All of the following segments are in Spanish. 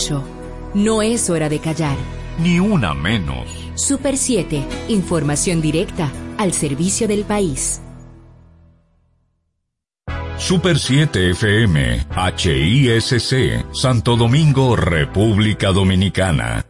8. No es hora de callar. Ni una menos. Super 7. Información directa al servicio del país. Super 7 FM, HISC, Santo Domingo, República Dominicana.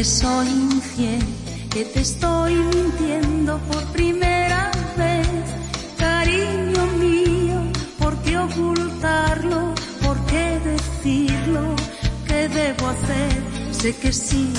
Te soy infiel, que te estoy mintiendo por primera vez. Cariño mío, ¿por qué ocultarlo? ¿Por qué decirlo? ¿Qué debo hacer? Sé que si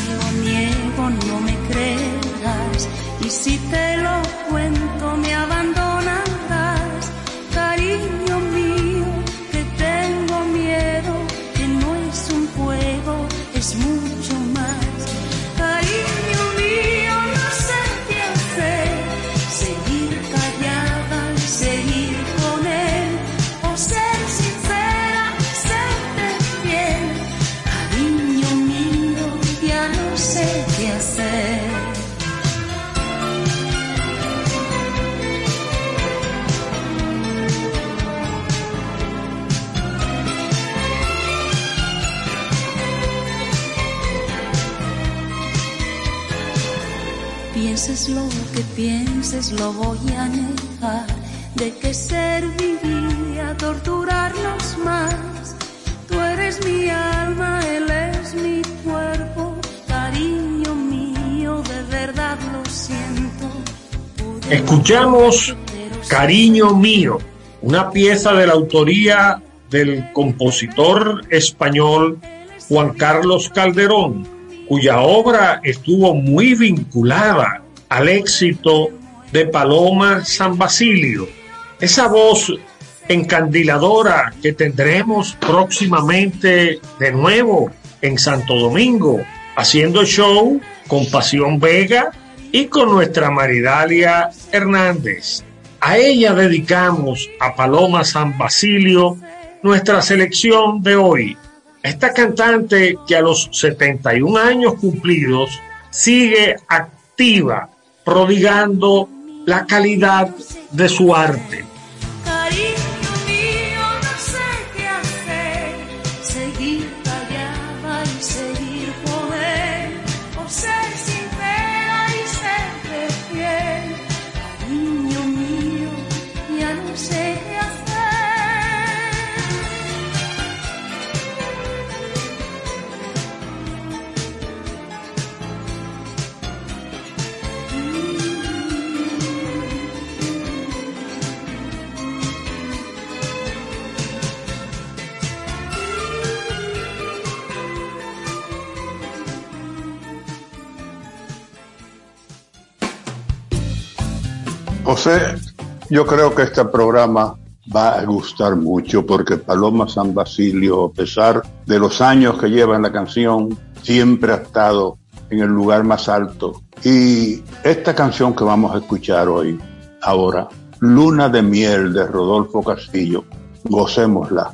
Cariño mío, una pieza de la autoría del compositor español Juan Carlos Calderón, cuya obra estuvo muy vinculada al éxito de Paloma San Basilio. Esa voz encandiladora que tendremos próximamente de nuevo en Santo Domingo, haciendo show con Pasión Vega y con nuestra Maridalia Hernández. A ella dedicamos a Paloma San Basilio nuestra selección de hoy. Esta cantante que a los 71 años cumplidos sigue activa prodigando la calidad de su arte. José, yo creo que este programa va a gustar mucho porque Paloma San Basilio, a pesar de los años que lleva en la canción, siempre ha estado en el lugar más alto. Y esta canción que vamos a escuchar hoy, ahora, Luna de Miel de Rodolfo Castillo, gocémosla.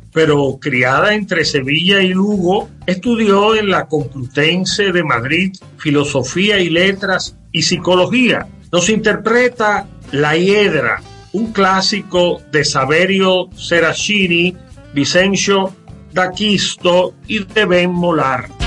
pero criada entre Sevilla y Lugo, estudió en la Complutense de Madrid filosofía y letras y psicología. Nos interpreta La Hiedra, un clásico de Saverio Seracini, Vicencio D'Aquisto y de Ben Molar.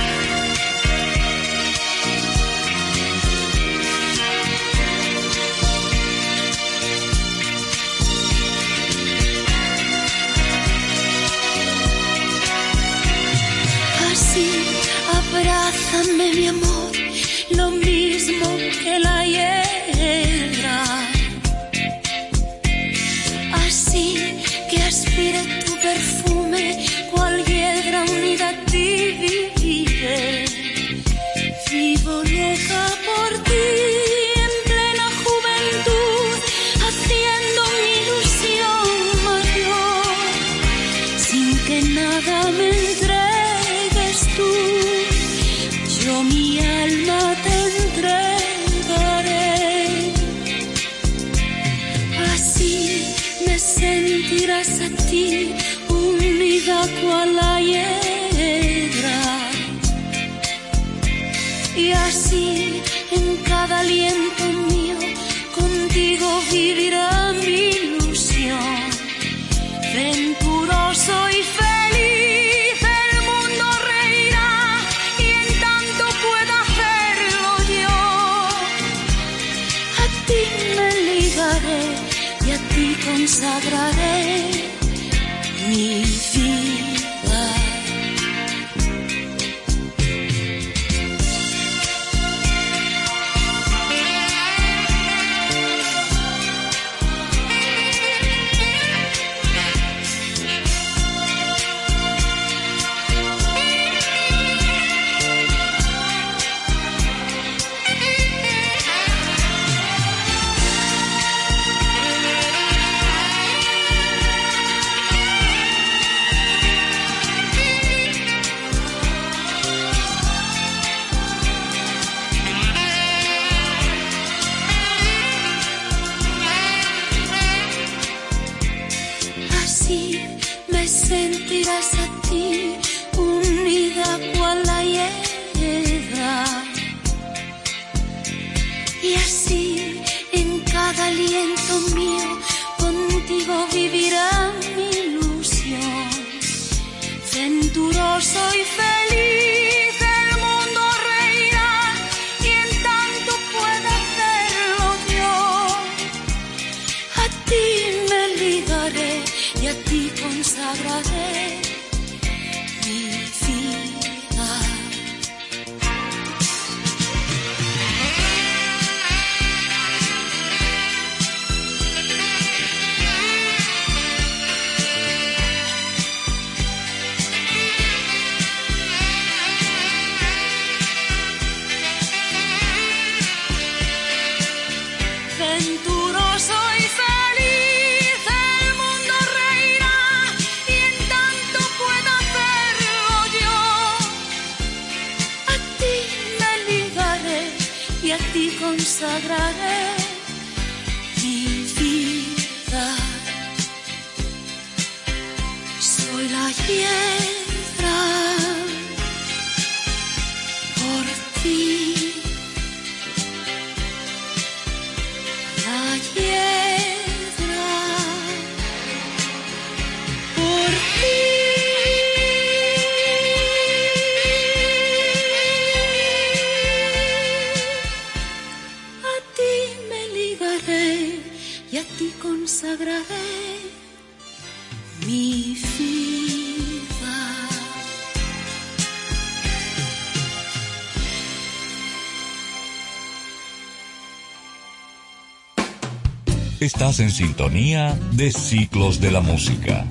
Estás en sintonía de Ciclos de la Música.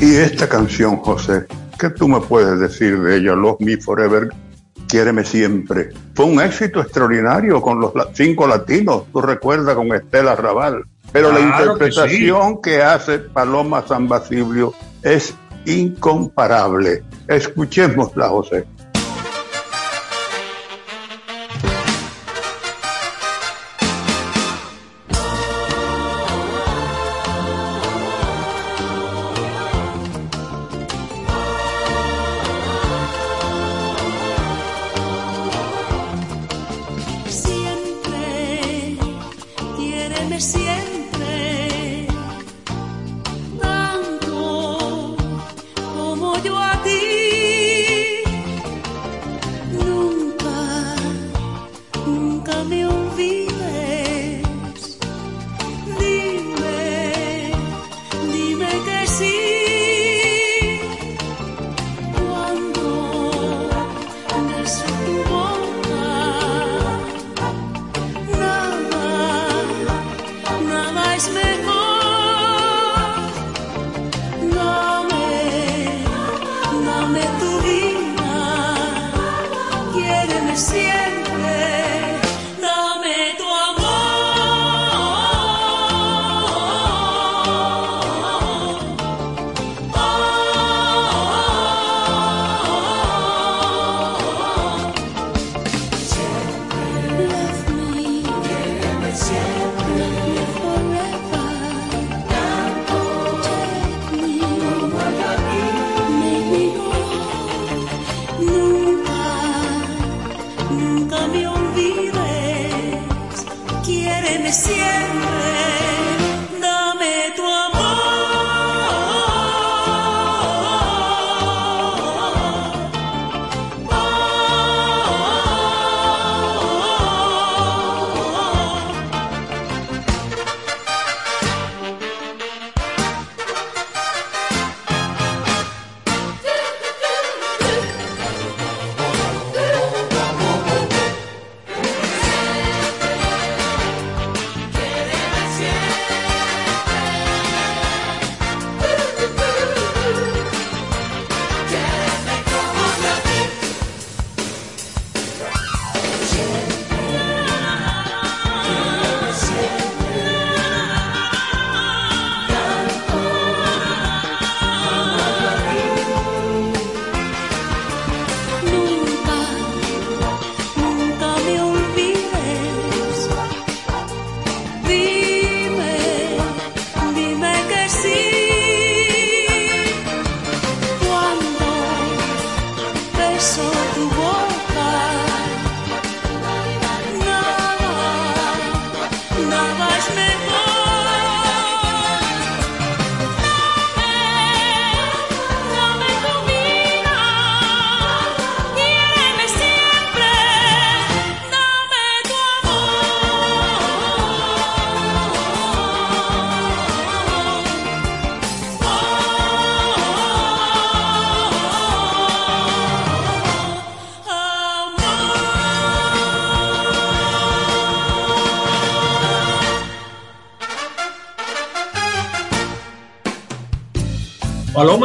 Y esta canción, José, ¿qué tú me puedes decir de ella? Love Me Forever, Quiéreme Siempre. Fue un éxito extraordinario con los cinco latinos, tú recuerdas, con Estela Raval. Pero la que interpretación que, hace Paloma San Basilio es incomparable. Escuchémosla, José.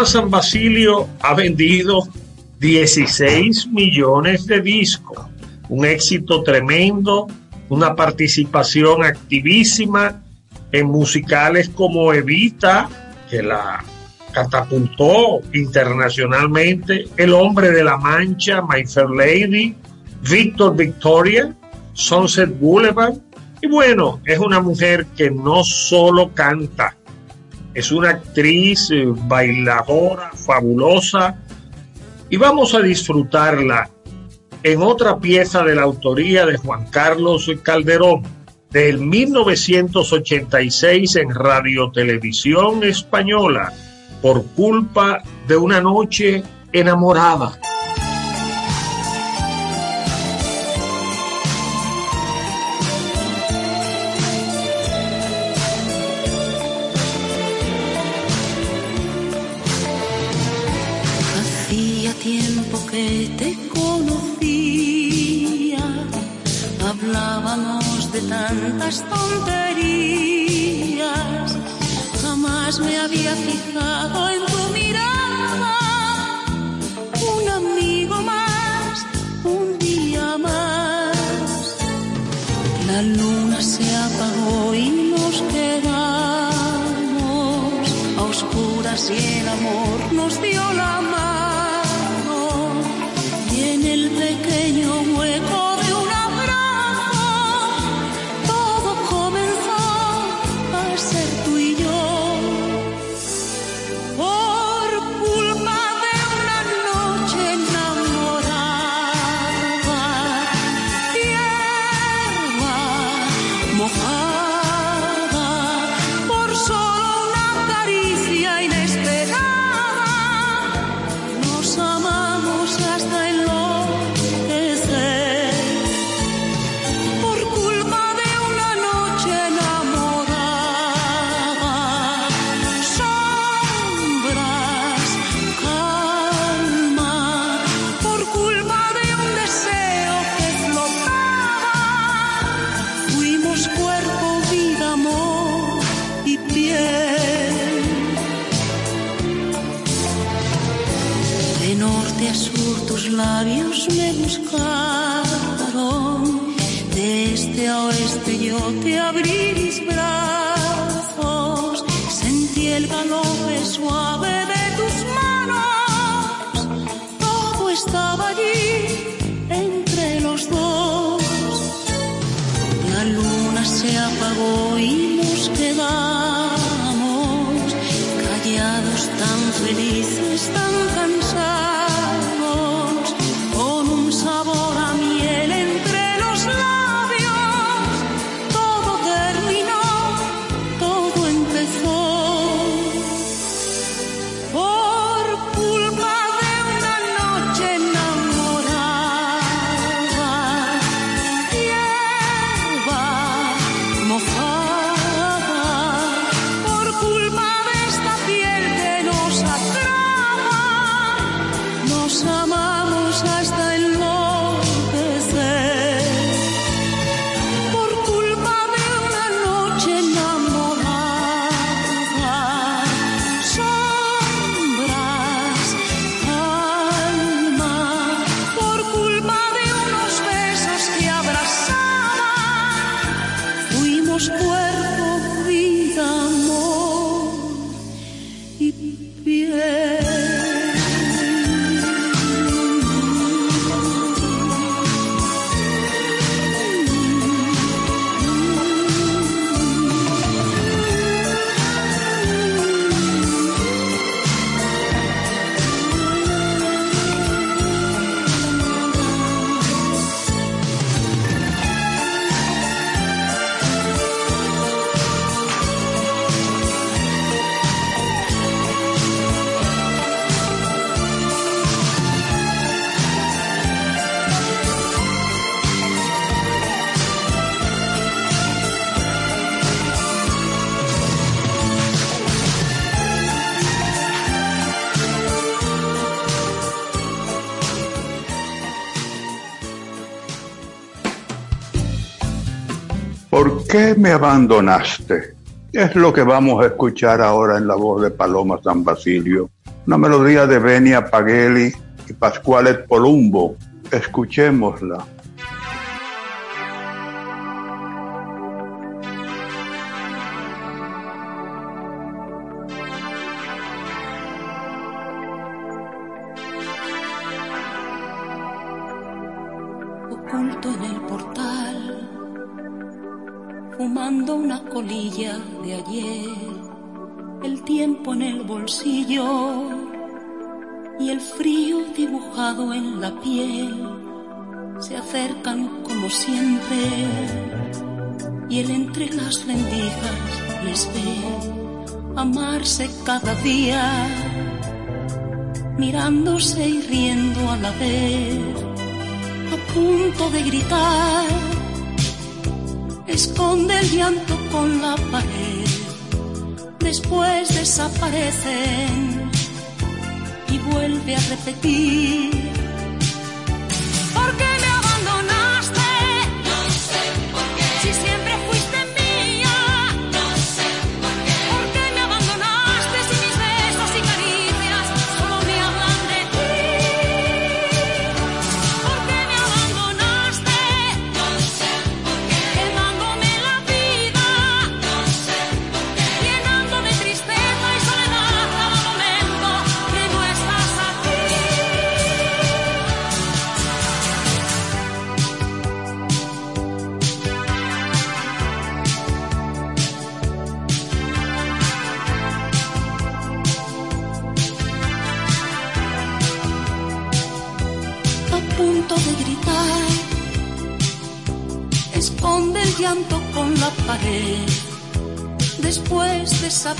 San Basilio ha vendido 16 millones de discos, un éxito tremendo, una participación activísima en musicales como Evita, que la catapultó internacionalmente, El Hombre de la Mancha, My Fair Lady, Victor Victoria, Sunset Boulevard. Y bueno, es una mujer que no solo canta, es una actriz, eh, bailadora, fabulosa. Y vamos a disfrutarla en otra pieza de la autoría de Juan Carlos Calderón, del 1986 en Radio Televisión Española, por culpa de una noche enamorada. Tantas tonterías. Jamás me había fijado están qué me abandonaste? Es lo que vamos a escuchar ahora en la voz de Paloma San Basilio, una melodía de Benia Pagelli y Pascualet Polumbo. Escuchémosla. a punto de gritar. Esconde el llanto con la pared, después desaparecen y vuelve a repetir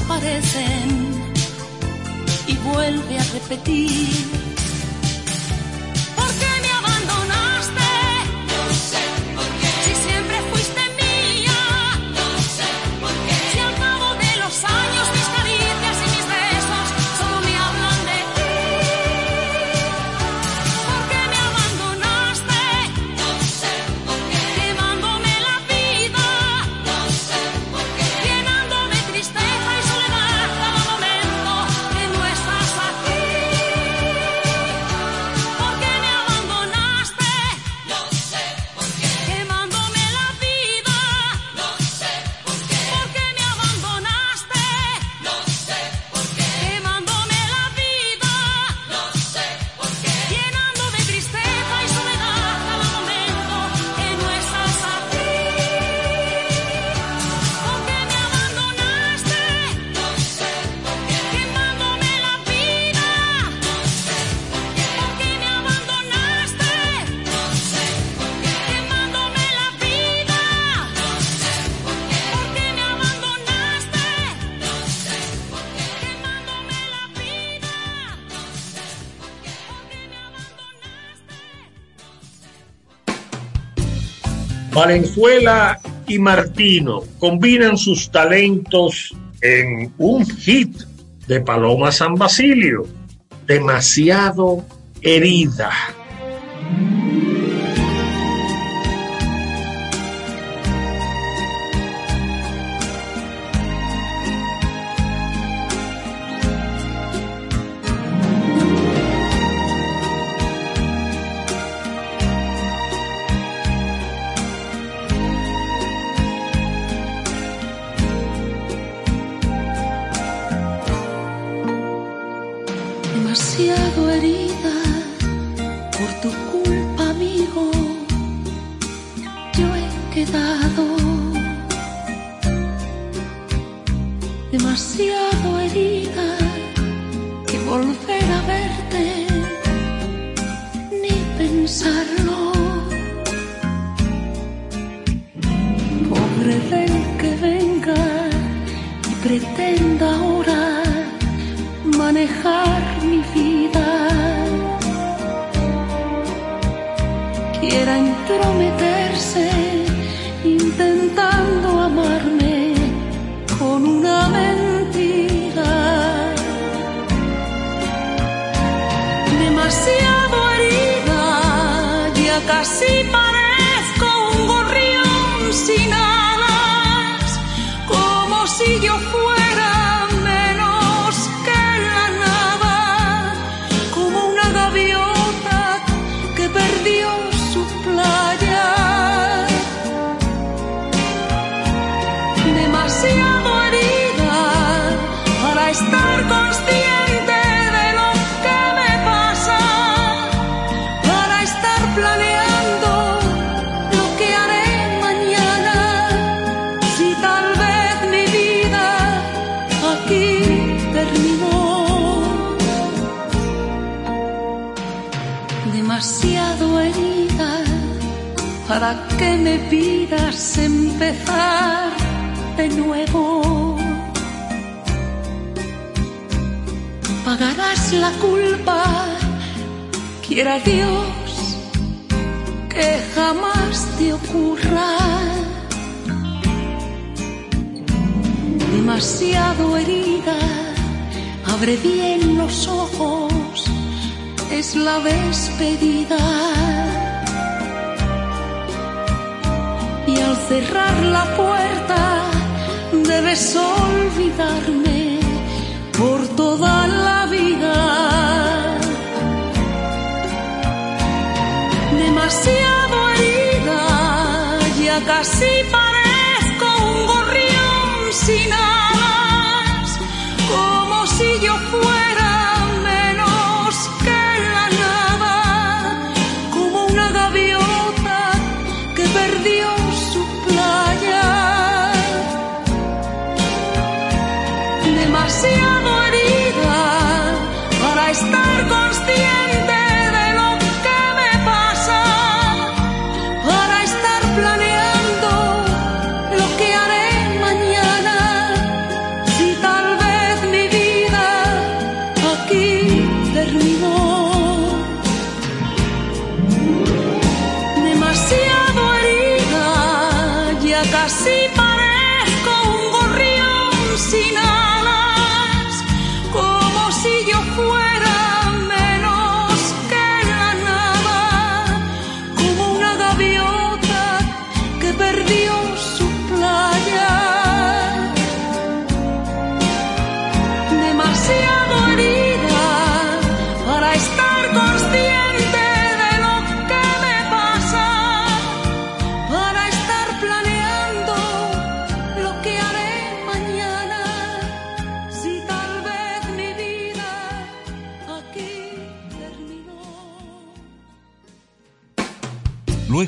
aparecen y vuelve a repetir Valenzuela y Martino combinan sus talentos en un hit de Paloma San Basilio, demasiado herida. Demasiado herida, abre bien los ojos, es la despedida. y al cerrar la puerta debes olvidarme por toda la vida. Demasiado herida, ya casi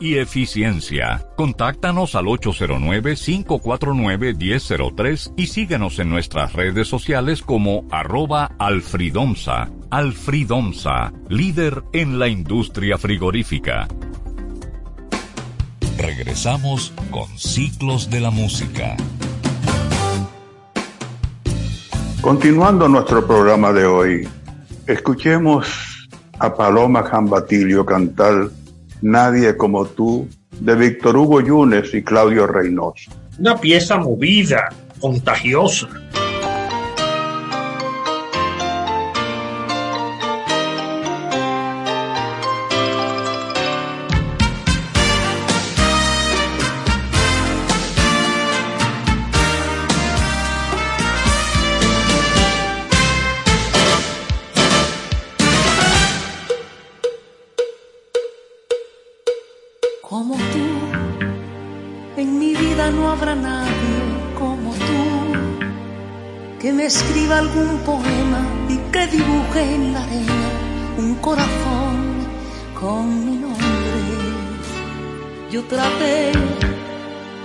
y eficiencia. Contáctanos al 809-549-1003 y síguenos en nuestras redes sociales como arroba alfridomsa. Alfridomsa, líder en la industria frigorífica. Regresamos con Ciclos de la Música. Continuando nuestro programa de hoy, escuchemos a Paloma Jambatilio cantar Nadie como tú de Víctor Hugo Yunes y Claudio Reynoso. Una pieza movida, contagiosa. Escriba algún poema y que dibuje en la arena un corazón con mi nombre. Yo traté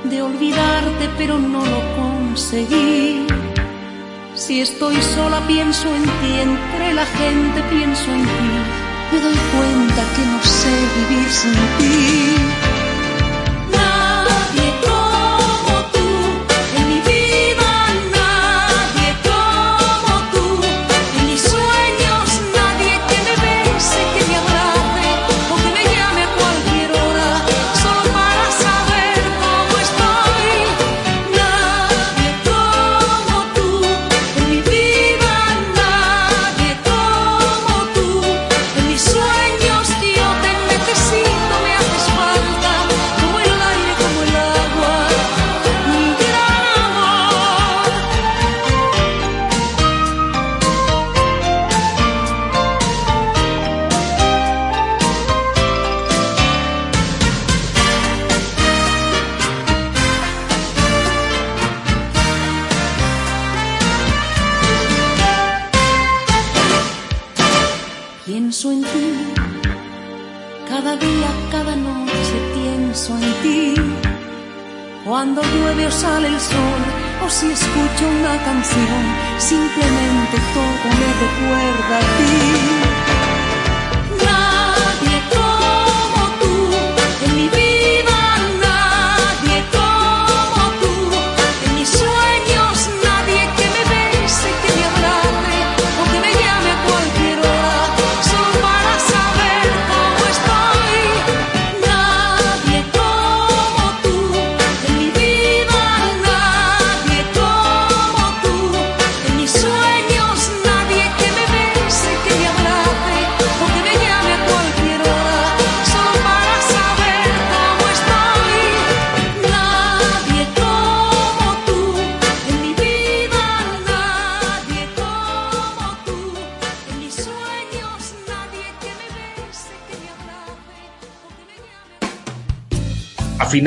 de olvidarte, pero no lo conseguí. Si estoy sola pienso en ti, entre la gente pienso en ti. Me doy cuenta que no sé vivir sin ti.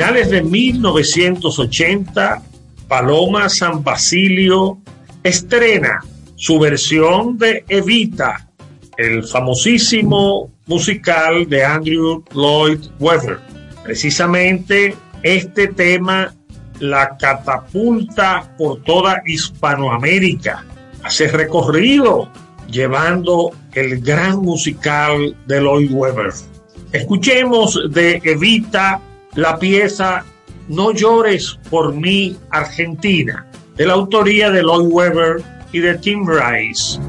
finales de 1980, Paloma San Basilio estrena su versión de Evita, el famosísimo musical de Andrew Lloyd Webber. Precisamente este tema la catapulta por toda Hispanoamérica, hace recorrido llevando el gran musical de Lloyd Webber. Escuchemos de Evita la pieza No llores por mí, Argentina, de la autoría de Lloyd Webber y de Tim Rice.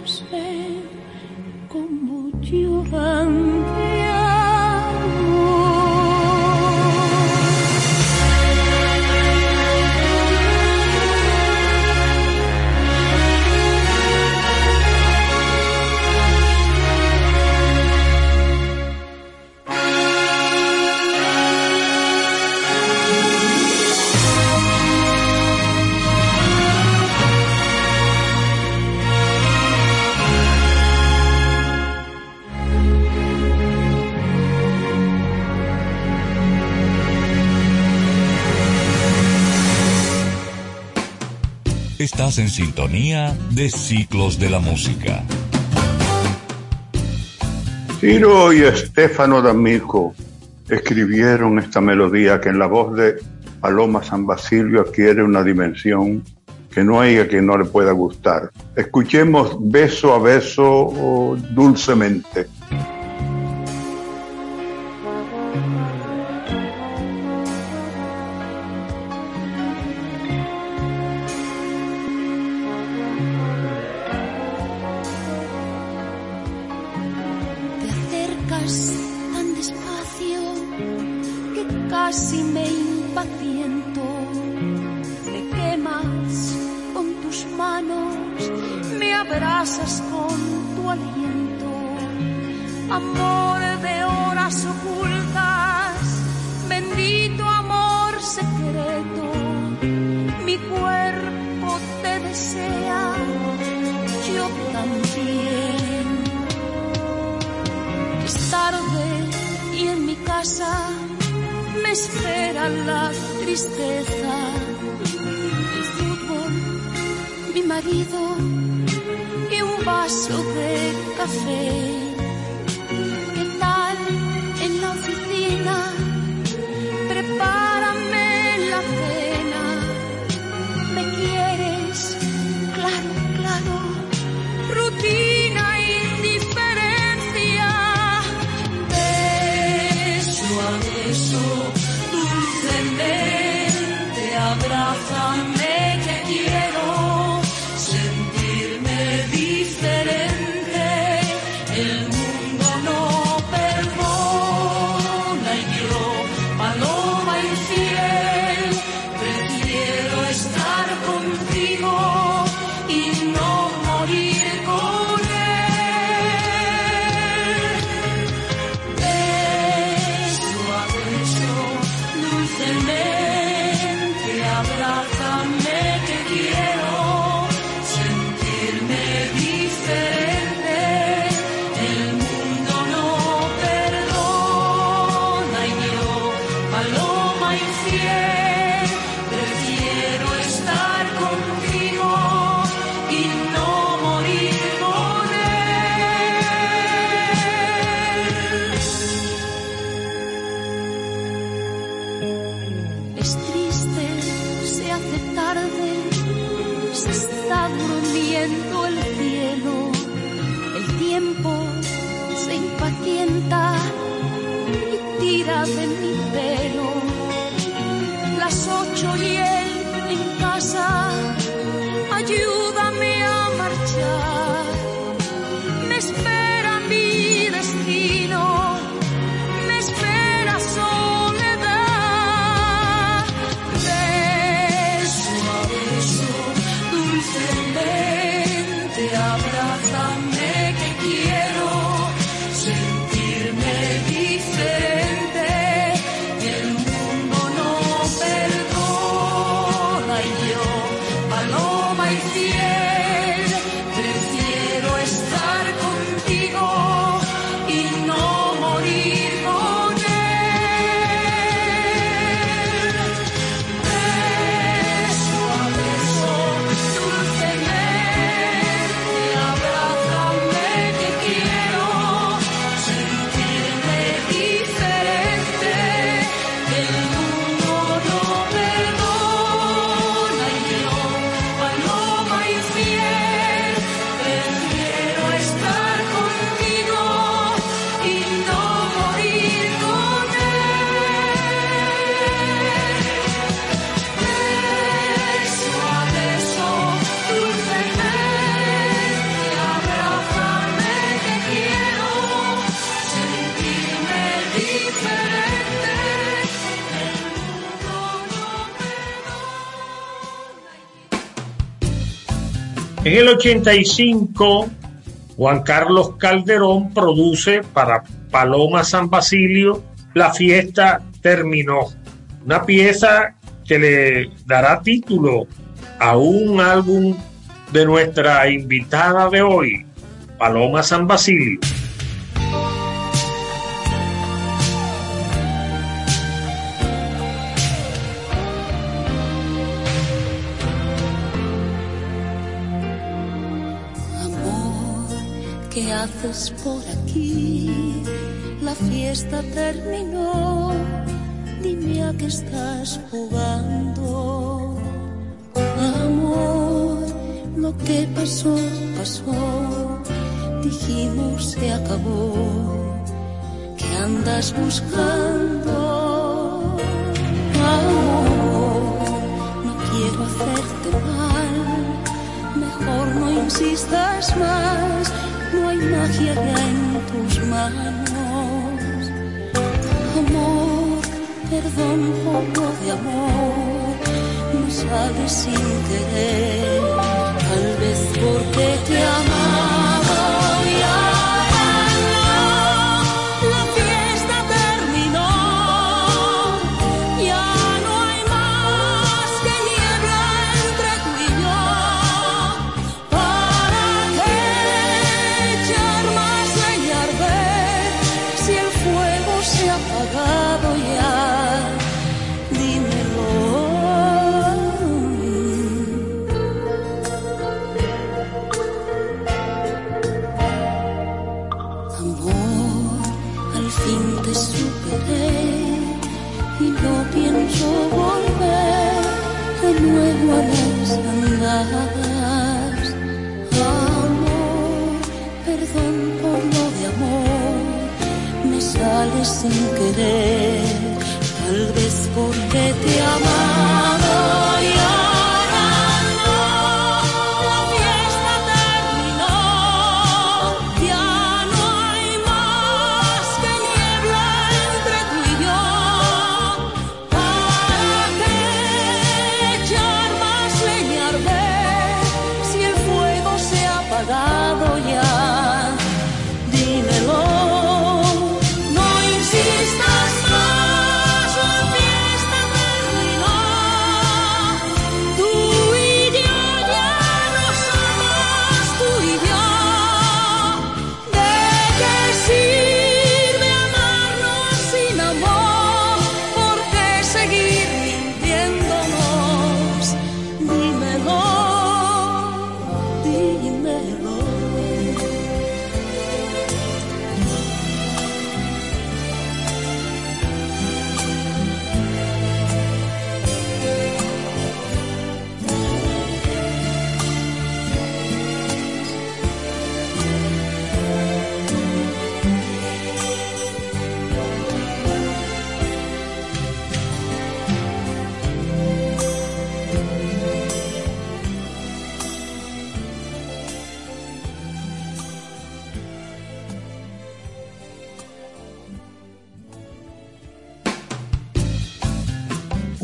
luce como llorando. En sintonía de Ciclos de la Música. Ciro y Estefano D'Amico escribieron esta melodía que en la voz de Paloma San Basilio adquiere una dimensión que no hay a quien no le pueda gustar. Escuchemos beso a beso oh, dulcemente. El 85, Juan Carlos Calderón produce para Paloma San Basilio La fiesta terminó. Una pieza que le dará título a un álbum de nuestra invitada de hoy, Paloma San Basilio. ¿Qué haces por aquí? La fiesta terminó. Dime a qué estás jugando. Amor, lo que pasó, pasó. Dijimos se acabó. ¿Qué andas buscando? Amor, no quiero hacerte mal. Mejor no insistas más, no hay magia en tus manos. Amor, perdón por lo de amor, no sale sin querer, tal vez porque te amaba sin querer, tal vez porque te he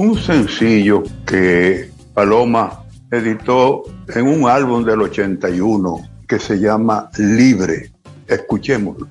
Un sencillo que Paloma editó en un álbum del 81 que se llama Libre. Escuchémoslo.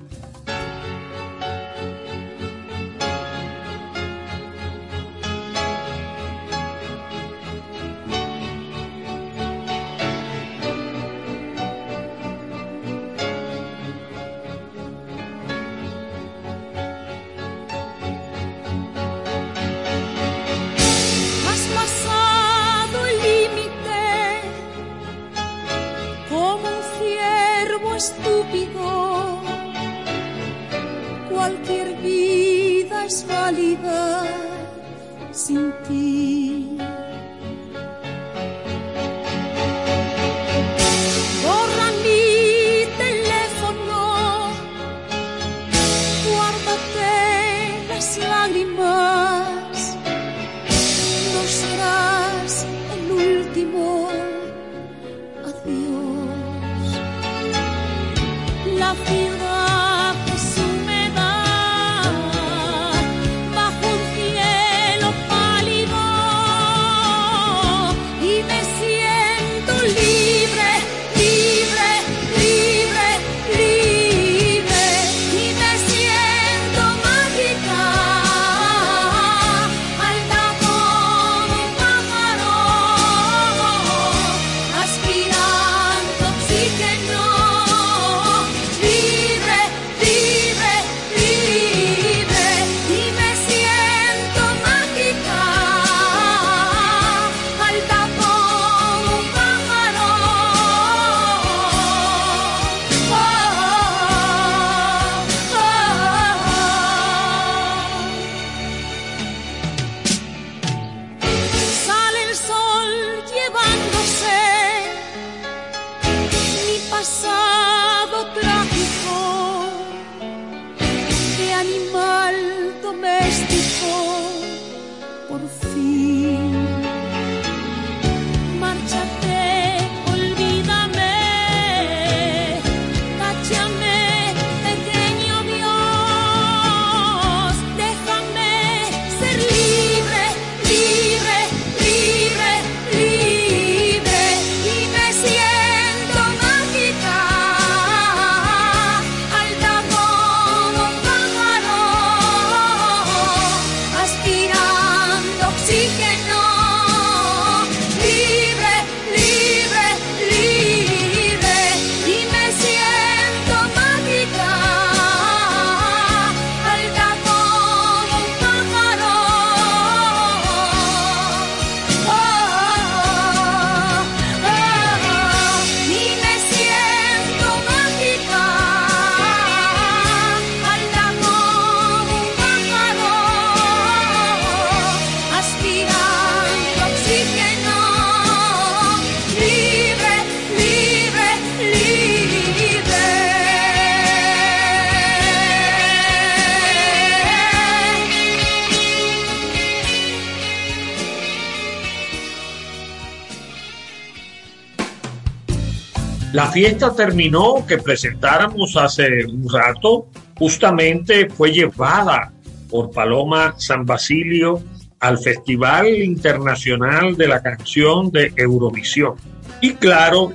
fiesta terminó que presentáramos hace un rato, justamente fue llevada por Paloma San Basilio al Festival Internacional de la Canción de Eurovisión. Y claro,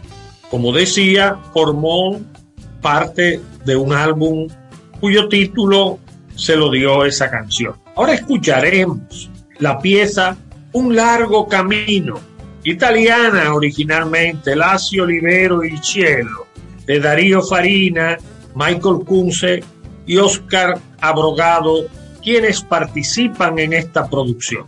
como decía, formó parte de un álbum cuyo título se lo dio esa canción. Ahora escucharemos la pieza Un largo camino italiana originalmente, Lazio Olivero y Cielo, de Darío Farina, Michael Kunze y Oscar Abrogado, quienes participan en esta producción.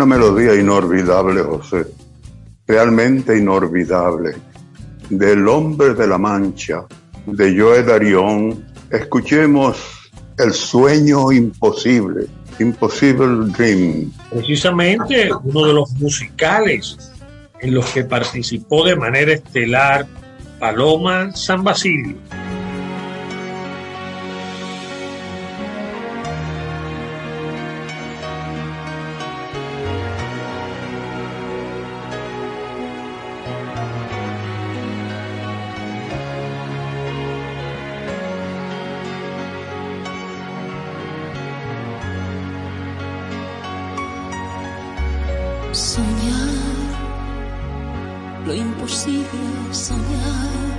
Una melodía inolvidable, José, realmente inolvidable, del hombre de la mancha, de Joe Darion. Escuchemos el sueño imposible, Impossible Dream. Precisamente uno de los musicales en los que participó de manera estelar Paloma San Basilio. Soñar lo imposible, soñar.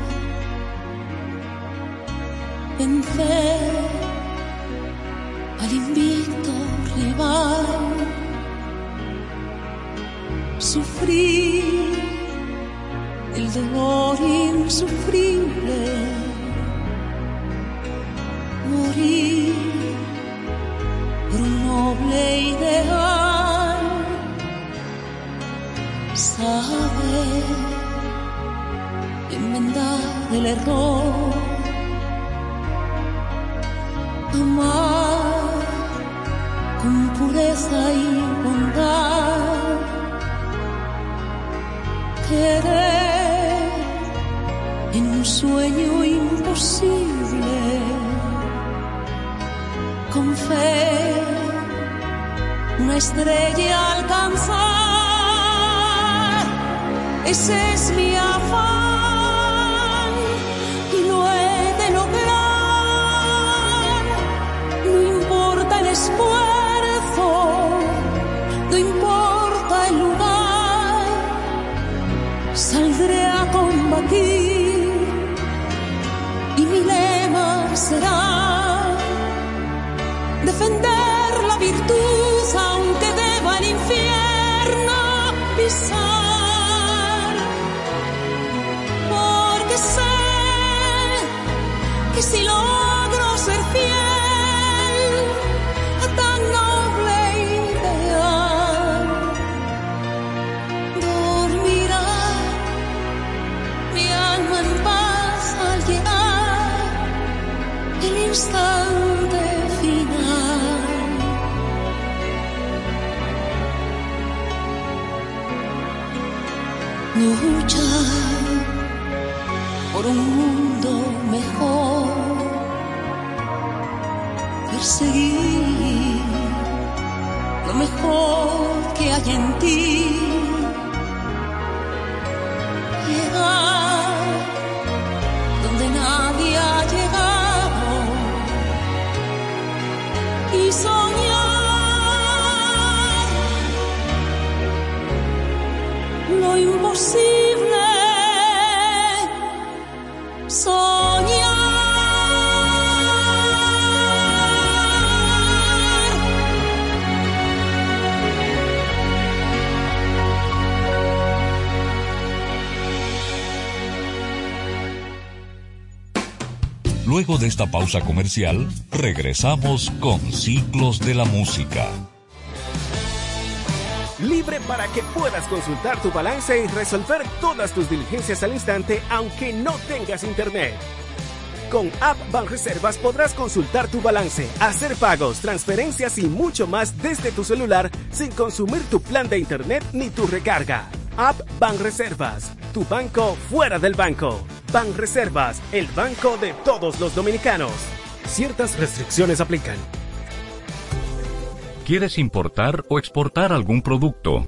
Vencer al invicto rival. Sufrir el dolor insufrible. Enmendar de esta pausa comercial, regresamos con Ciclos de la Música. Libre para que puedas consultar tu balance y resolver todas tus diligencias al instante aunque no tengas internet. Con App Banreservas podrás consultar tu balance, hacer pagos, transferencias y mucho más desde tu celular sin consumir tu plan de internet ni tu recarga. App Banreservas, tu banco fuera del banco. Banreservas, el banco de todos los dominicanos. Ciertas restricciones aplican. ¿Quieres importar o exportar algún producto?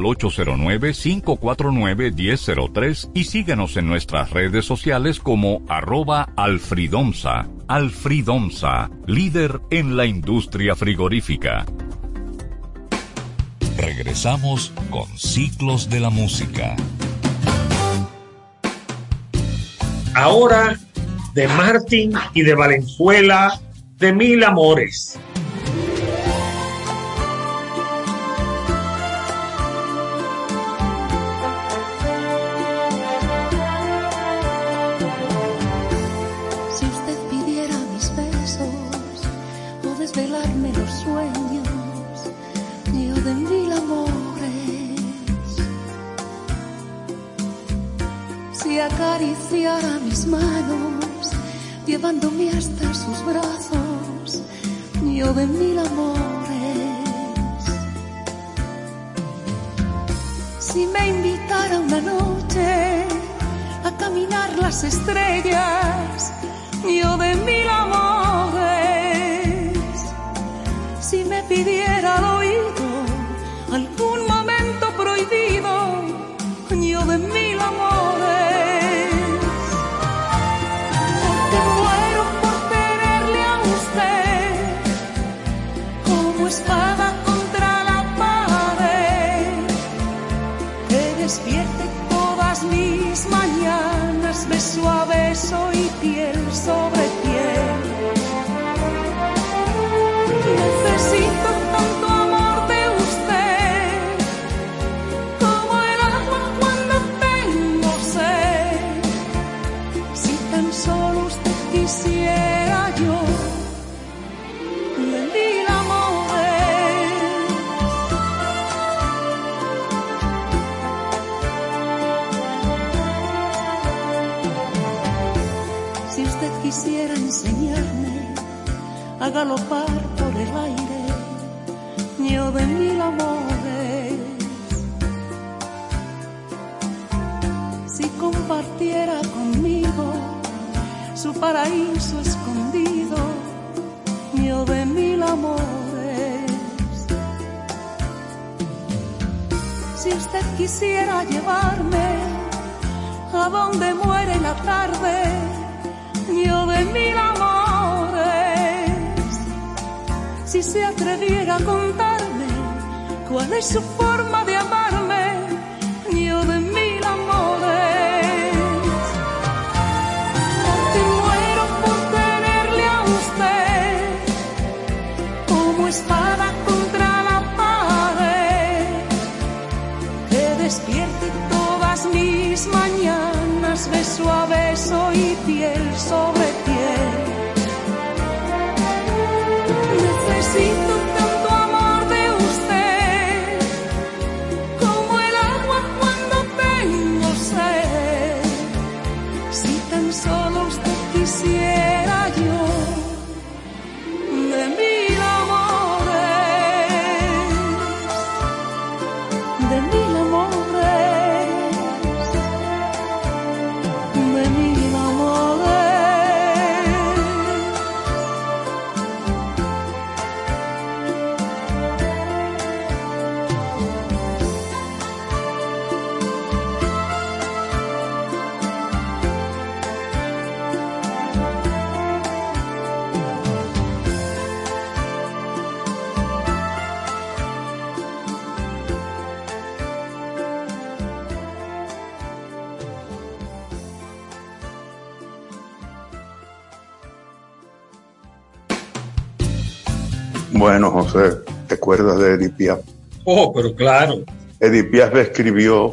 al 809-549-1003 y síguenos en nuestras redes sociales como arroba alfridomsa. Alfridomsa, líder en la industria frigorífica. Regresamos con Ciclos de la Música. Ahora de Martín y de Valenzuela, de Mil Amores. Manos, llevándome hasta sus brazos, yo de mil amores. Si me invitara una noche a caminar las estrellas, yo de mil amores. Si me pidiera como a galopar por el aire, yo de mil amores. Si compartiera conmigo su paraíso escondido, yo de mil amores. Si usted quisiera llevarme a donde muere la tarde, yo de mil amores. Se atreviera a contarme cuál es su forma de amarme, yo de mil amores. Porque muero por tenerle a usted como espada contra la pared que despierte todas mis mañanas beso a beso y piel sobre piel. Bueno, José, ¿te acuerdas de Edith Piaf? Oh, pero claro. Edith Piaf escribió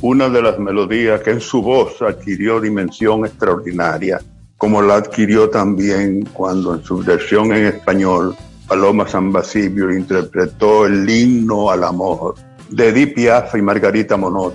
una de las melodías que en su voz adquirió dimensión extraordinaria, como la adquirió también cuando en su versión en español Paloma San Basilio interpretó el himno al amor de Edith Piaf y Margarita Monod.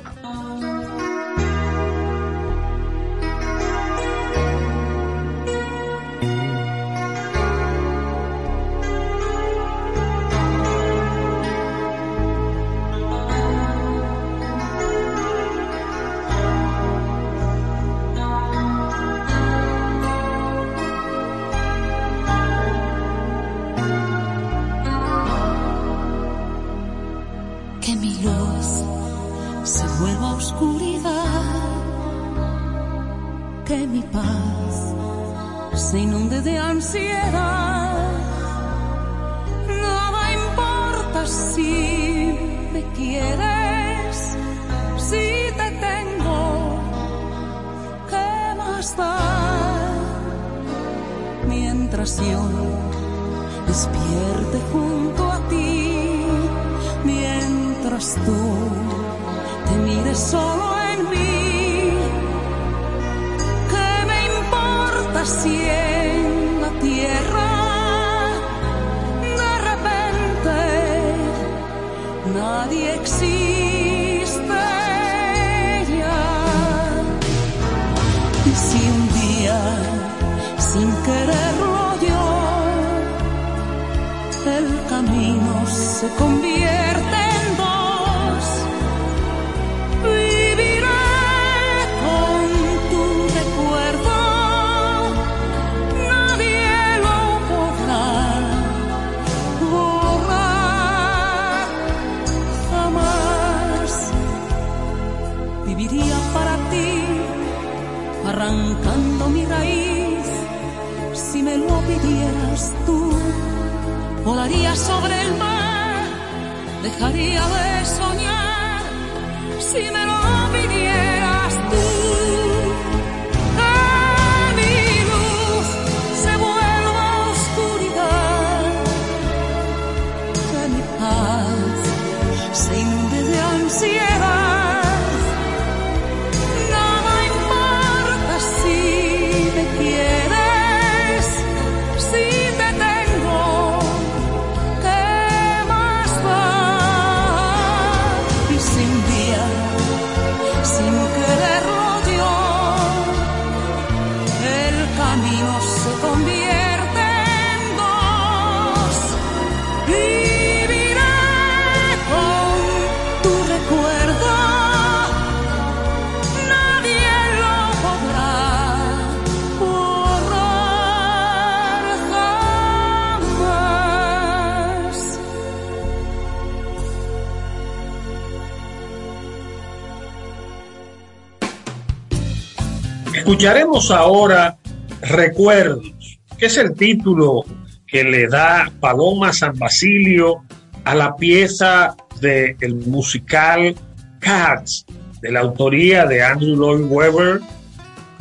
Escucharemos ahora Recuerdos, que es el título que le da Paloma San Basilio a la pieza del de musical Cats, de la autoría de Andrew Lloyd Webber,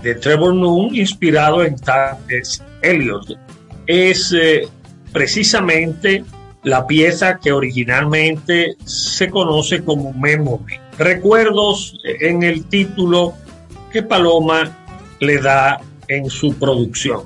de Trevor Noon, inspirado en Tales Eliot. Es eh, precisamente la pieza que originalmente se conoce como Memory. Recuerdos eh, en el título que Paloma le da en su producción.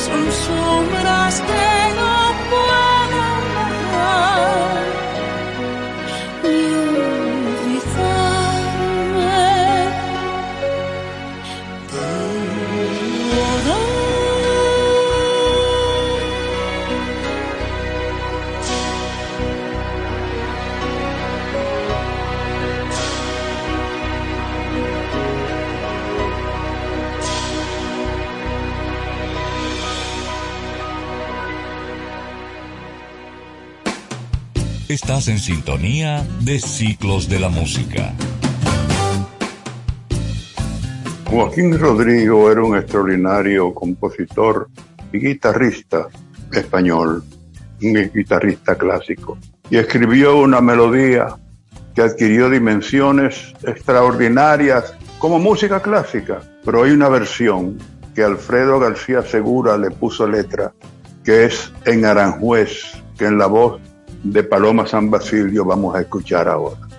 some sombras que En sintonía de Ciclos de la Música. Joaquín Rodrigo era un extraordinario compositor y guitarrista español, un guitarrista clásico, y escribió una melodía que adquirió dimensiones extraordinarias como música clásica, pero hay una versión que Alfredo García Segura le puso letra, que es en Aranjuez, que en la voz de Paloma San Basilio vamos a escuchar ahora.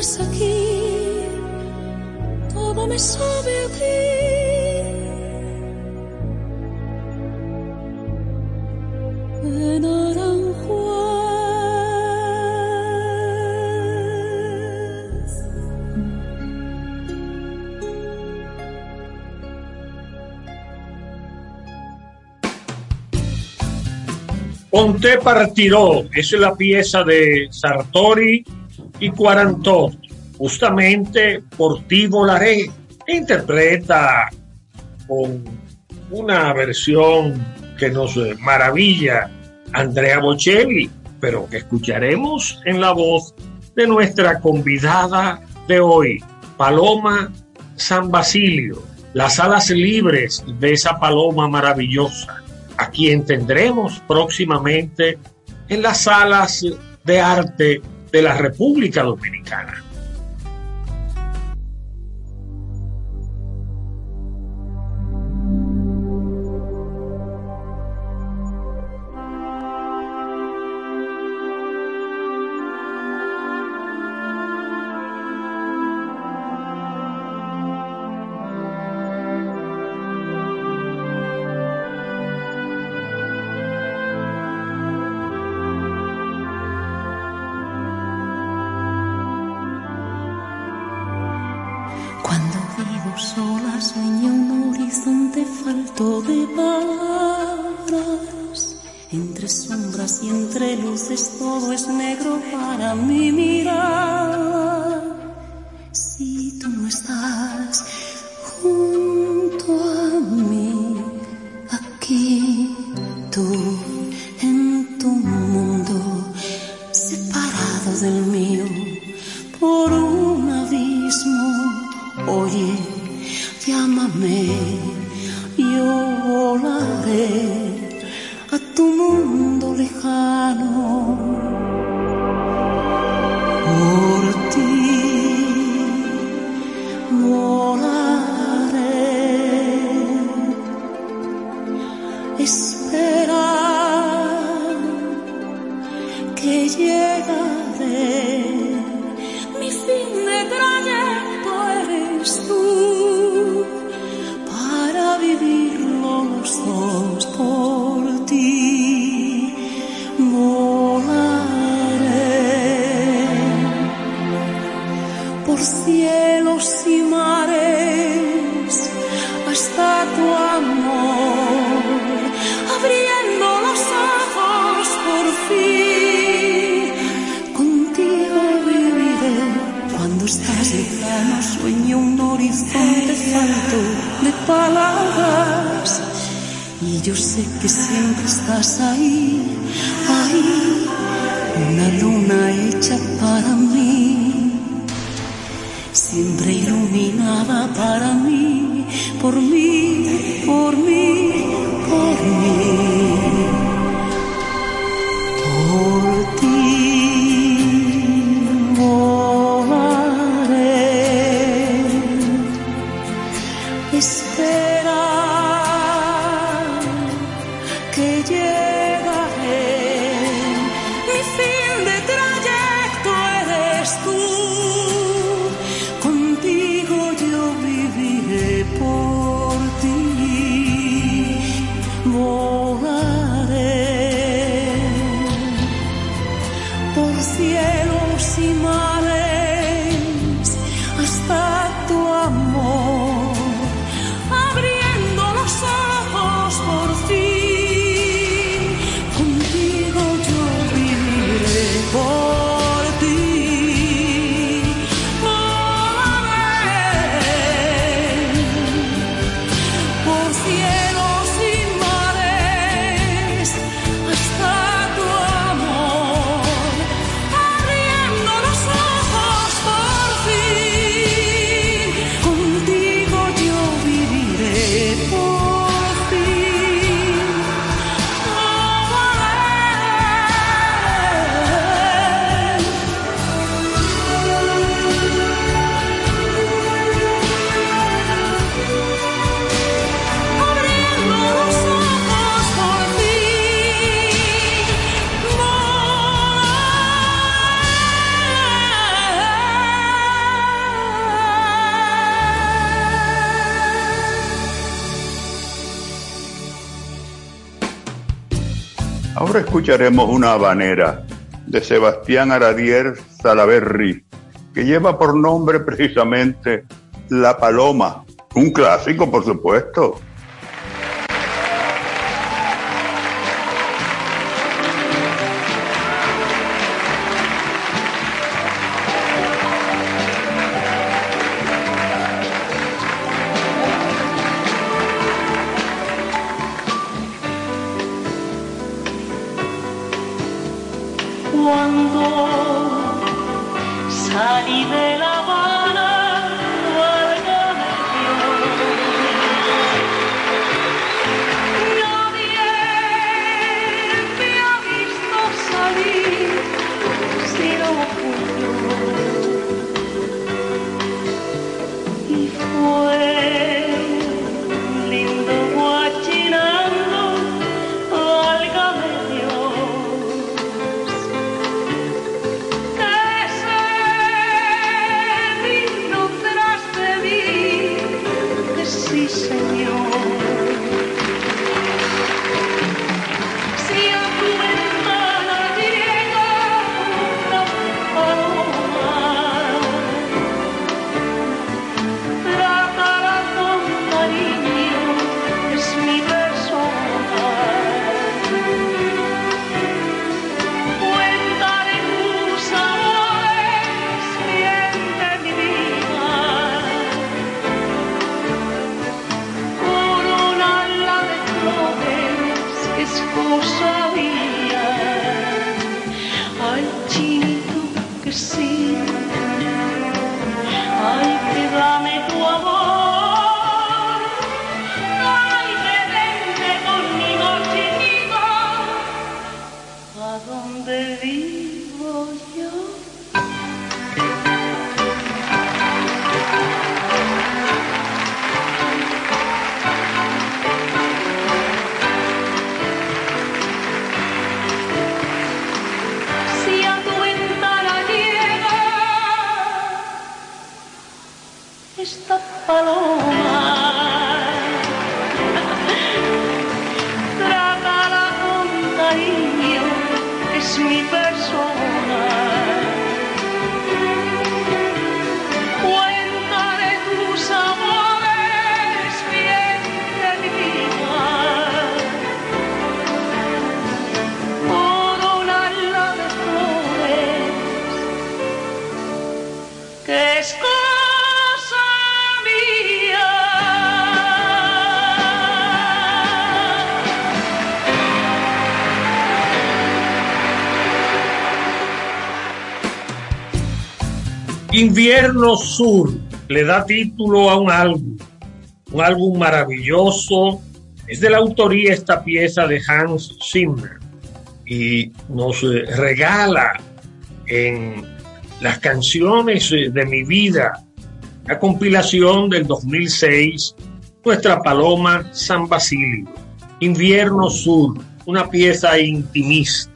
Estás aquí, todo me sabe a ti. En Aranjuez. Ponte partiró, esa es la pieza de Sartori y Cuarantó, justamente por ti volaré, interpreta con una versión que nos maravilla Andrea Bocelli, pero que escucharemos en la voz de nuestra convidada de hoy, Paloma San Basilio, las alas libres de esa paloma maravillosa, a quien tendremos próximamente en las salas de arte de la República Dominicana. Todo es negro para mi cielos y mares hasta tu amor, abriendo los ojos por fin. Contigo viviré cuando estás lejano, sueño un horizonte falto de palabras. Y yo sé que siempre estás ahí, ahí, una luna hecha para mí siempre iluminada para mí, por mí, por mí, por mí. escucharemos una habanera de Sebastián Aradier Salaverri, que lleva por nombre precisamente La Paloma, un clásico por supuesto. Invierno Sur le da título a un álbum, un álbum maravilloso. Es de la autoría esta pieza de Hans Zimmer y nos eh, regala en las canciones eh, de mi vida, la compilación del 2006, nuestra paloma San Basilio, Invierno Sur, una pieza intimista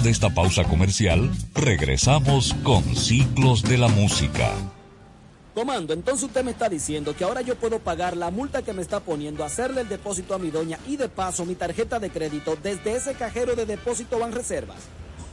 Luego de esta pausa comercial, regresamos con Ciclos de la Música. Comando, entonces usted me está diciendo que ahora yo puedo pagar la multa que me está poniendo, hacerle el depósito a mi doña y de paso mi tarjeta de crédito desde ese cajero de depósito Banreservas.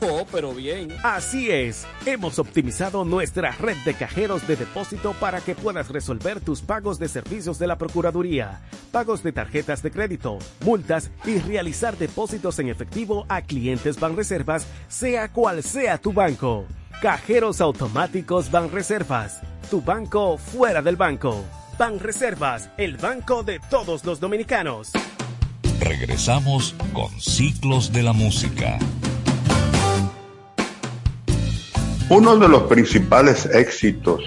Oh, pero bien. Así es, hemos optimizado nuestra red de cajeros de depósito para que puedas resolver tus pagos de servicios de la Procuraduría, pagos de tarjetas de crédito, multas y realizar depósitos en efectivo a clientes Banreservas, sea cual sea tu banco. Cajeros automáticos Banreservas, tu banco fuera del banco. Banreservas, el banco de todos los dominicanos. Regresamos con Ciclos de la Música. Uno de los principales éxitos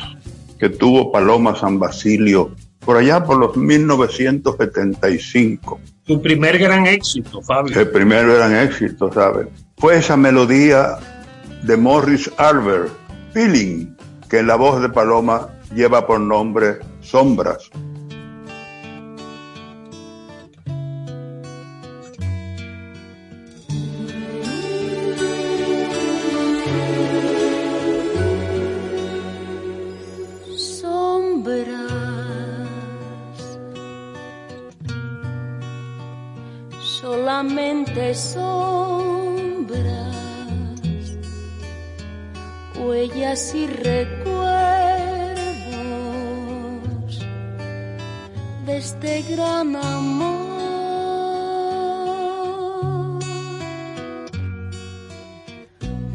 que tuvo Paloma San Basilio por allá por los 1975, Su primer gran éxito, Fabio. el primer gran éxito, ¿sabes? Fue esa melodía de Morris Albert, Feeling, que en la voz de Paloma lleva por nombre Sombras. sombras, solamente sombras, huellas y recuerdos de este gran amor.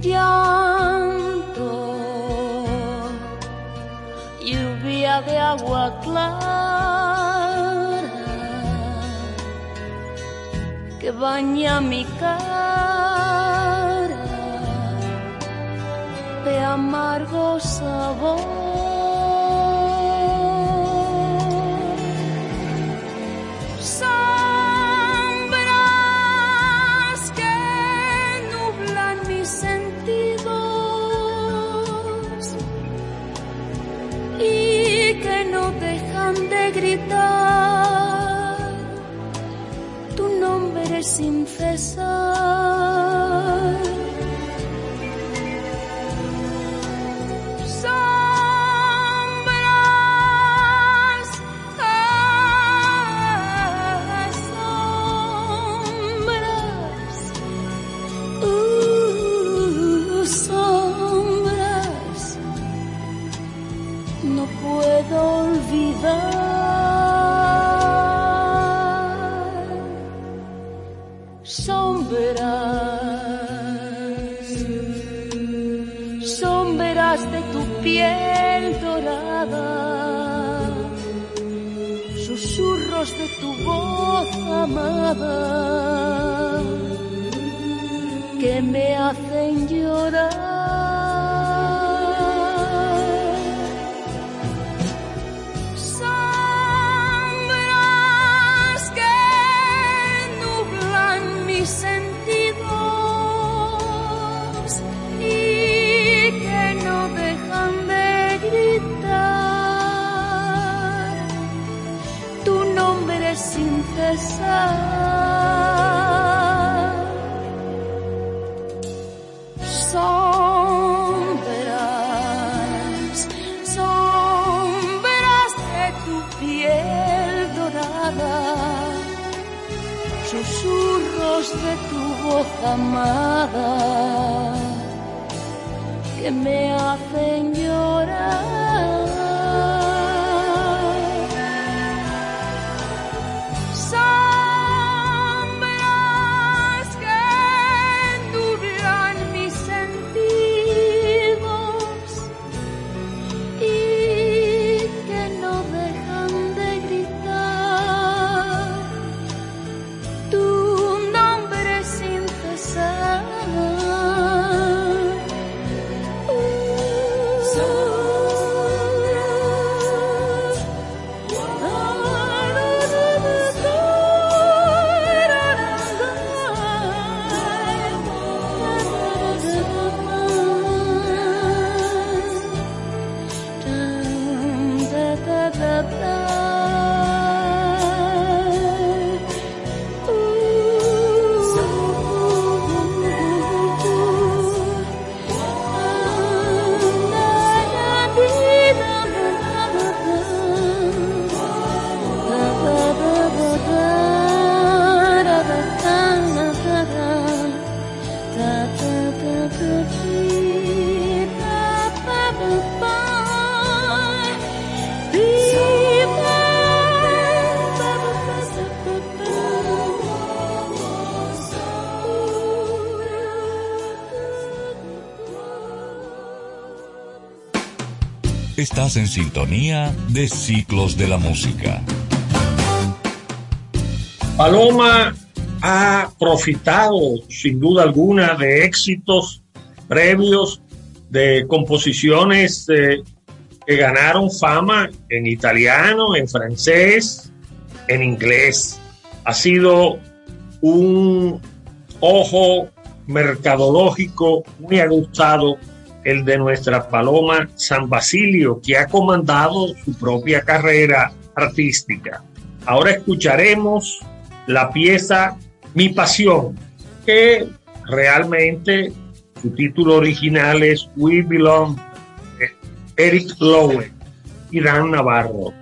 Llanto lluvia de agua clara que baña mi cara de amargo sabor. Estás en sintonía de Ciclos de la Música. Paloma ha profitado sin duda alguna de éxitos previos, de composiciones eh, que ganaron fama en italiano, en francés, en inglés. Ha sido un ojo mercadológico muy agustado el de nuestra paloma San Basilio, que ha comandado su propia carrera artística. Ahora escucharemos la pieza Mi Pasión, que realmente su título original es We Belong, Eric Lowe y Dan Navarro.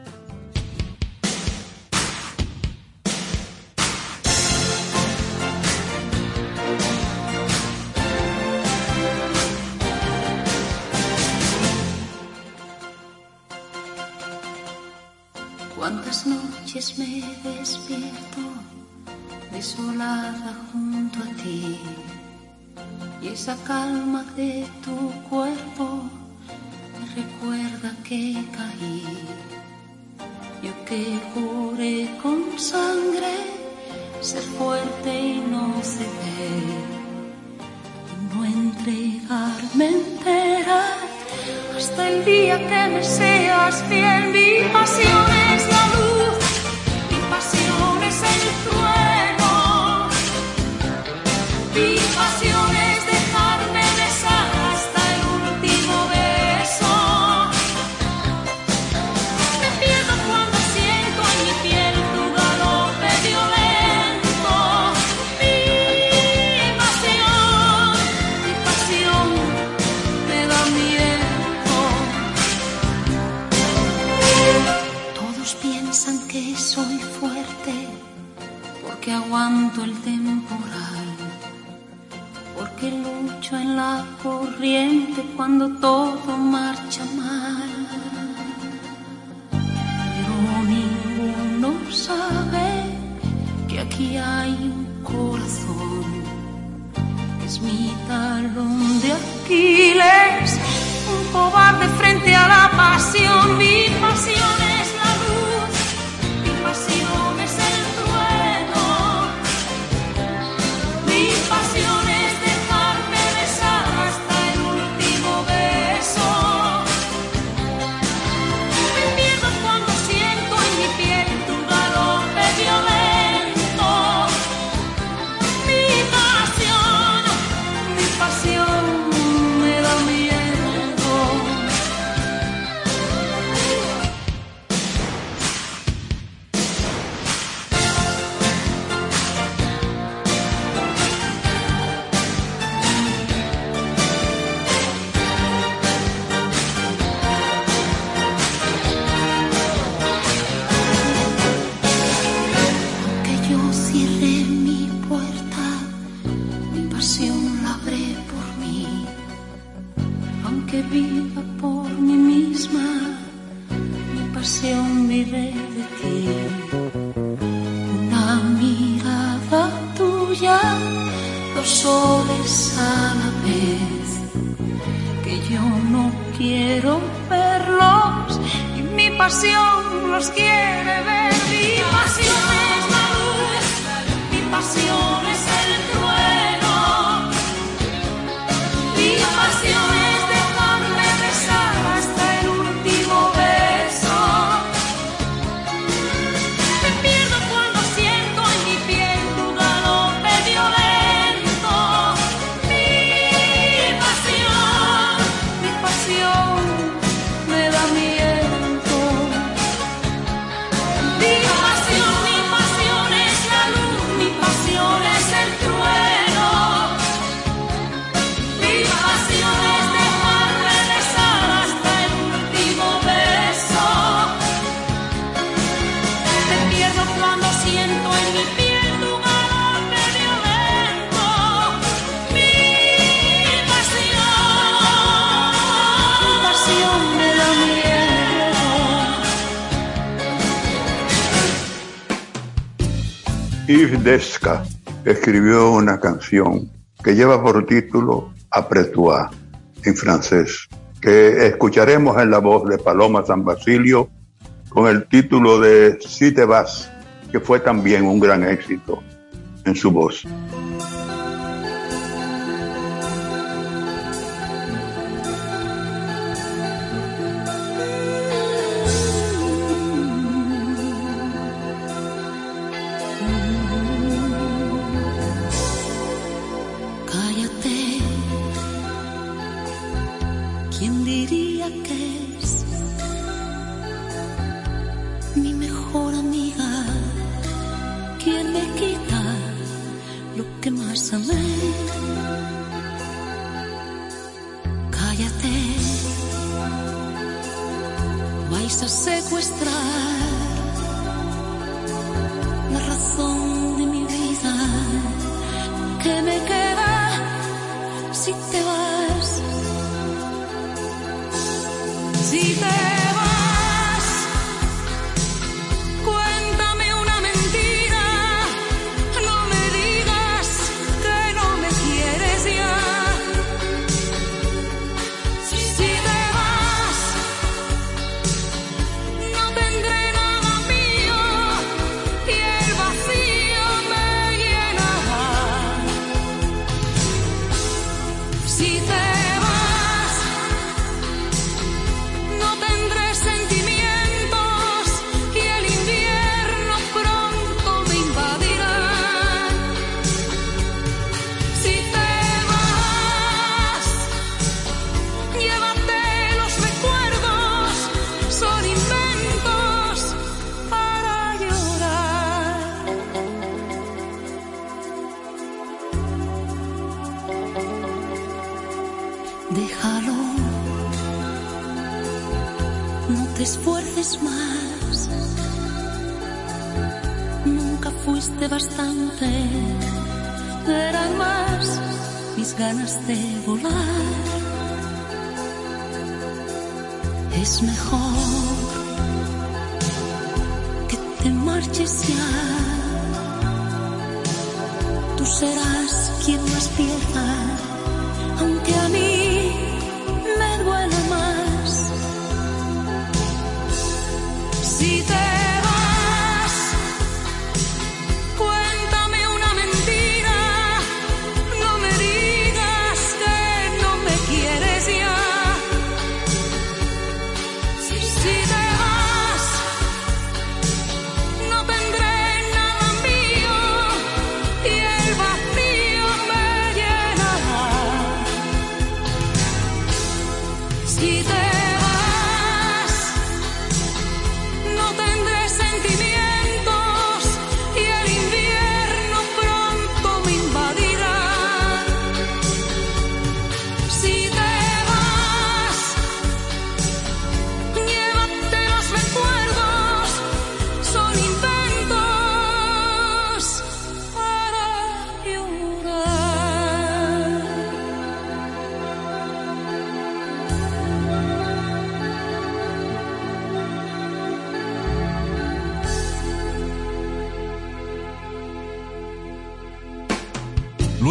Steve Desca escribió una canción que lleva por título Apretuá en francés, que escucharemos en la voz de Paloma San Basilio con el título de Si te vas, que fue también un gran éxito en su voz.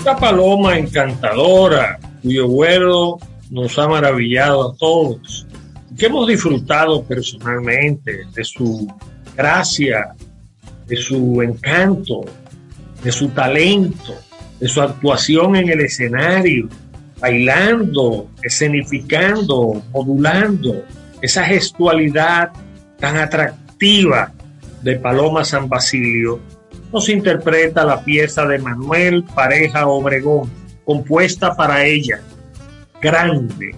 Esta paloma encantadora, cuyo vuelo nos ha maravillado a todos, que hemos disfrutado personalmente de su gracia, de su encanto, de su talento, de su actuación en el escenario, bailando, escenificando, modulando, esa gestualidad tan atractiva de Paloma San Basilio, nos interpreta la pieza de Manuel Pareja Obregón, compuesta para ella, grande.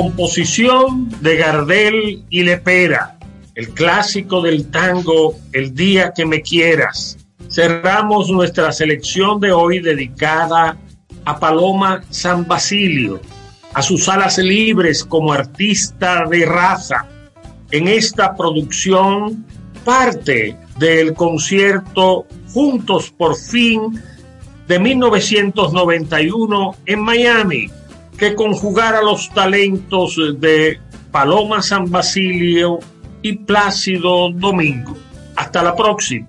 composición de Gardel y Lepera, el clásico del tango El día que me quieras. Cerramos nuestra selección de hoy dedicada a Paloma San Basilio, a sus alas libres como artista de raza. En esta producción parte del concierto Juntos por fin de 1991 en Miami que conjugara los talentos de Paloma San Basilio y Plácido Domingo. Hasta la próxima.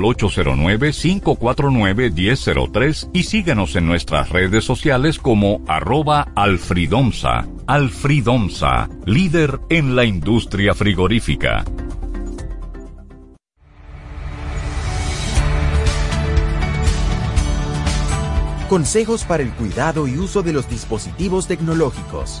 al 809-549-1003 y síguenos en nuestras redes sociales como arroba alfridomsa. Alfridomsa, líder en la industria frigorífica. Consejos para el cuidado y uso de los dispositivos tecnológicos.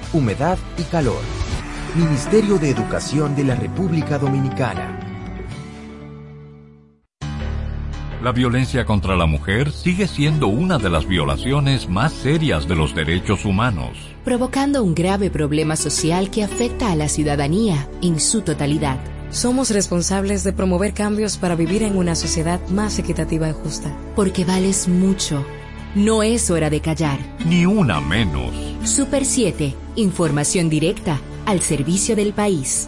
humedad y calor. Ministerio de Educación de la República Dominicana. La violencia contra la mujer sigue siendo una de las violaciones más serias de los derechos humanos. provocando un grave problema social que afecta a la ciudadanía en su totalidad. Somos responsables de promover cambios para vivir en una sociedad más equitativa y justa. Porque vales mucho. No es hora de callar. Ni una menos. Super 7. Información directa al servicio del país.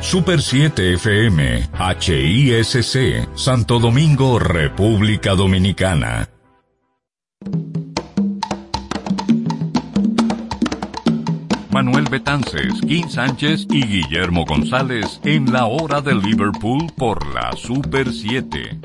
Super 7 FM, HISC, Santo Domingo, República Dominicana. Manuel Betances, Kim Sánchez y Guillermo González en la hora de Liverpool por la Super 7.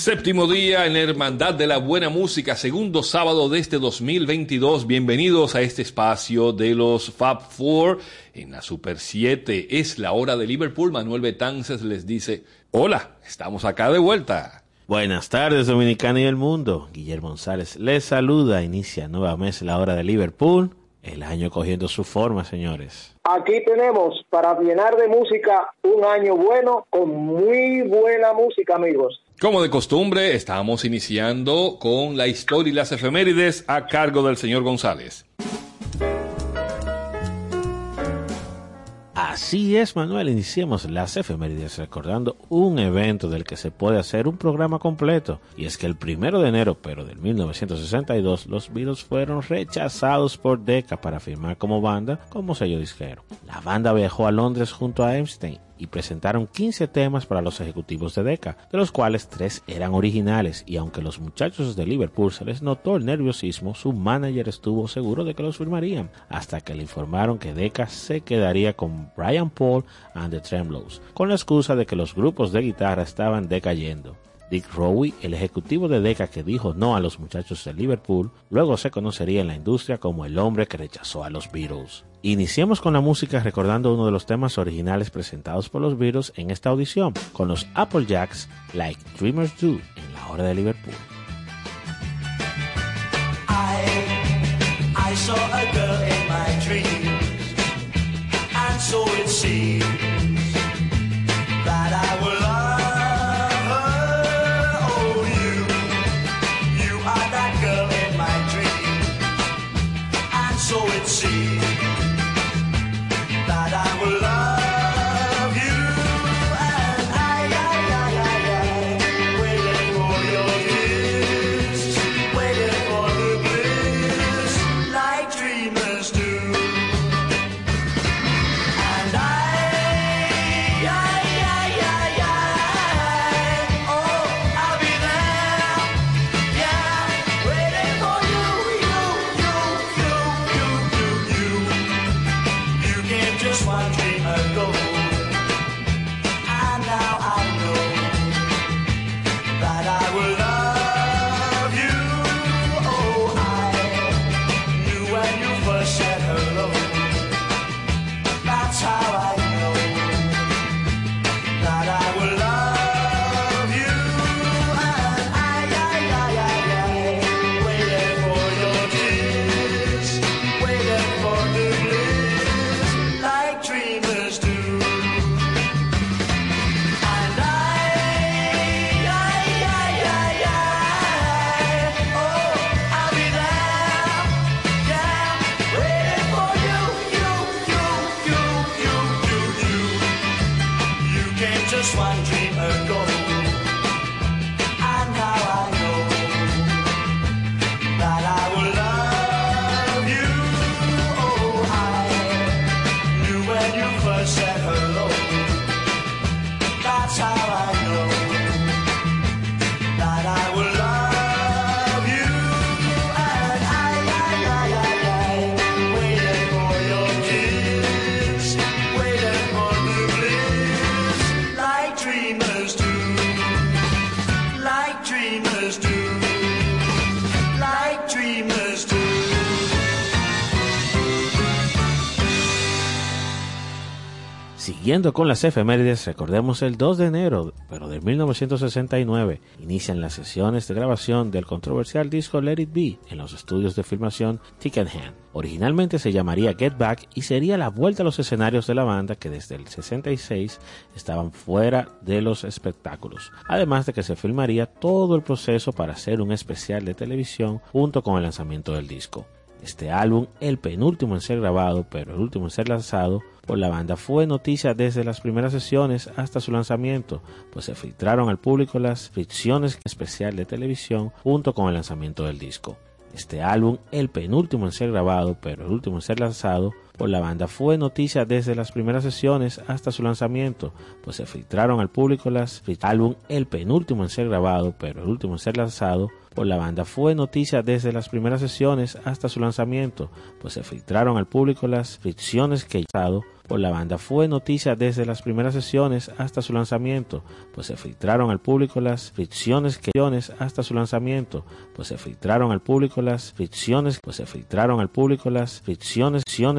Séptimo día en la Hermandad de la Buena Música, segundo sábado de este 2022. Bienvenidos a este espacio de los Fab Four en la Super 7. Es la hora de Liverpool. Manuel Betances les dice, hola, estamos acá de vuelta. Buenas tardes, Dominicana y el mundo. Guillermo González les saluda. Inicia nuevamente la hora de Liverpool. El año cogiendo su forma, señores. Aquí tenemos para llenar de música un año bueno con muy buena música, amigos. Como de costumbre, estamos iniciando con la historia y las efemérides a cargo del señor González. Así es, Manuel. Iniciemos las efemérides recordando un evento del que se puede hacer un programa completo. Y es que el primero de enero, pero del 1962, los Beatles fueron rechazados por Decca para firmar como banda como sello disquero. La banda viajó a Londres junto a Einstein y presentaron 15 temas para los ejecutivos de Decca, de los cuales 3 eran originales y aunque los muchachos de Liverpool se les notó el nerviosismo, su manager estuvo seguro de que los firmarían, hasta que le informaron que Decca se quedaría con Brian Paul and the Tremlows, con la excusa de que los grupos de guitarra estaban decayendo. Dick Rowe, el ejecutivo de Decca que dijo no a los muchachos de Liverpool, luego se conocería en la industria como el hombre que rechazó a los Beatles. Iniciemos con la música recordando uno de los temas originales presentados por los Beatles en esta audición, con los Applejacks Like Dreamers Do en la hora de Liverpool. Siguiendo con las efemérides, recordemos el 2 de enero, pero de 1969, inician las sesiones de grabación del controversial disco Let It Be en los estudios de filmación Tickenham. Originalmente se llamaría Get Back y sería la vuelta a los escenarios de la banda que desde el 66 estaban fuera de los espectáculos, además de que se filmaría todo el proceso para hacer un especial de televisión junto con el lanzamiento del disco. Este álbum, el penúltimo en ser grabado, pero el último en ser lanzado por la banda, fue noticia desde las primeras sesiones hasta su lanzamiento, pues se filtraron al público las fricciones especial de televisión junto con el lanzamiento del disco. Este álbum, el penúltimo en ser grabado, pero el último en ser lanzado por la banda, fue noticia desde las primeras sesiones hasta su lanzamiento, pues se filtraron al público las álbum, el penúltimo en ser grabado, pero el último en ser lanzado por la banda fue noticia desde las primeras sesiones hasta su lanzamiento, pues se filtraron al público las fricciones que por la banda fue noticia desde las primeras sesiones hasta su lanzamiento, pues se filtraron al público las fricciones que hasta su lanzamiento, pues se filtraron al público las fricciones, pues se filtraron al público las fricciones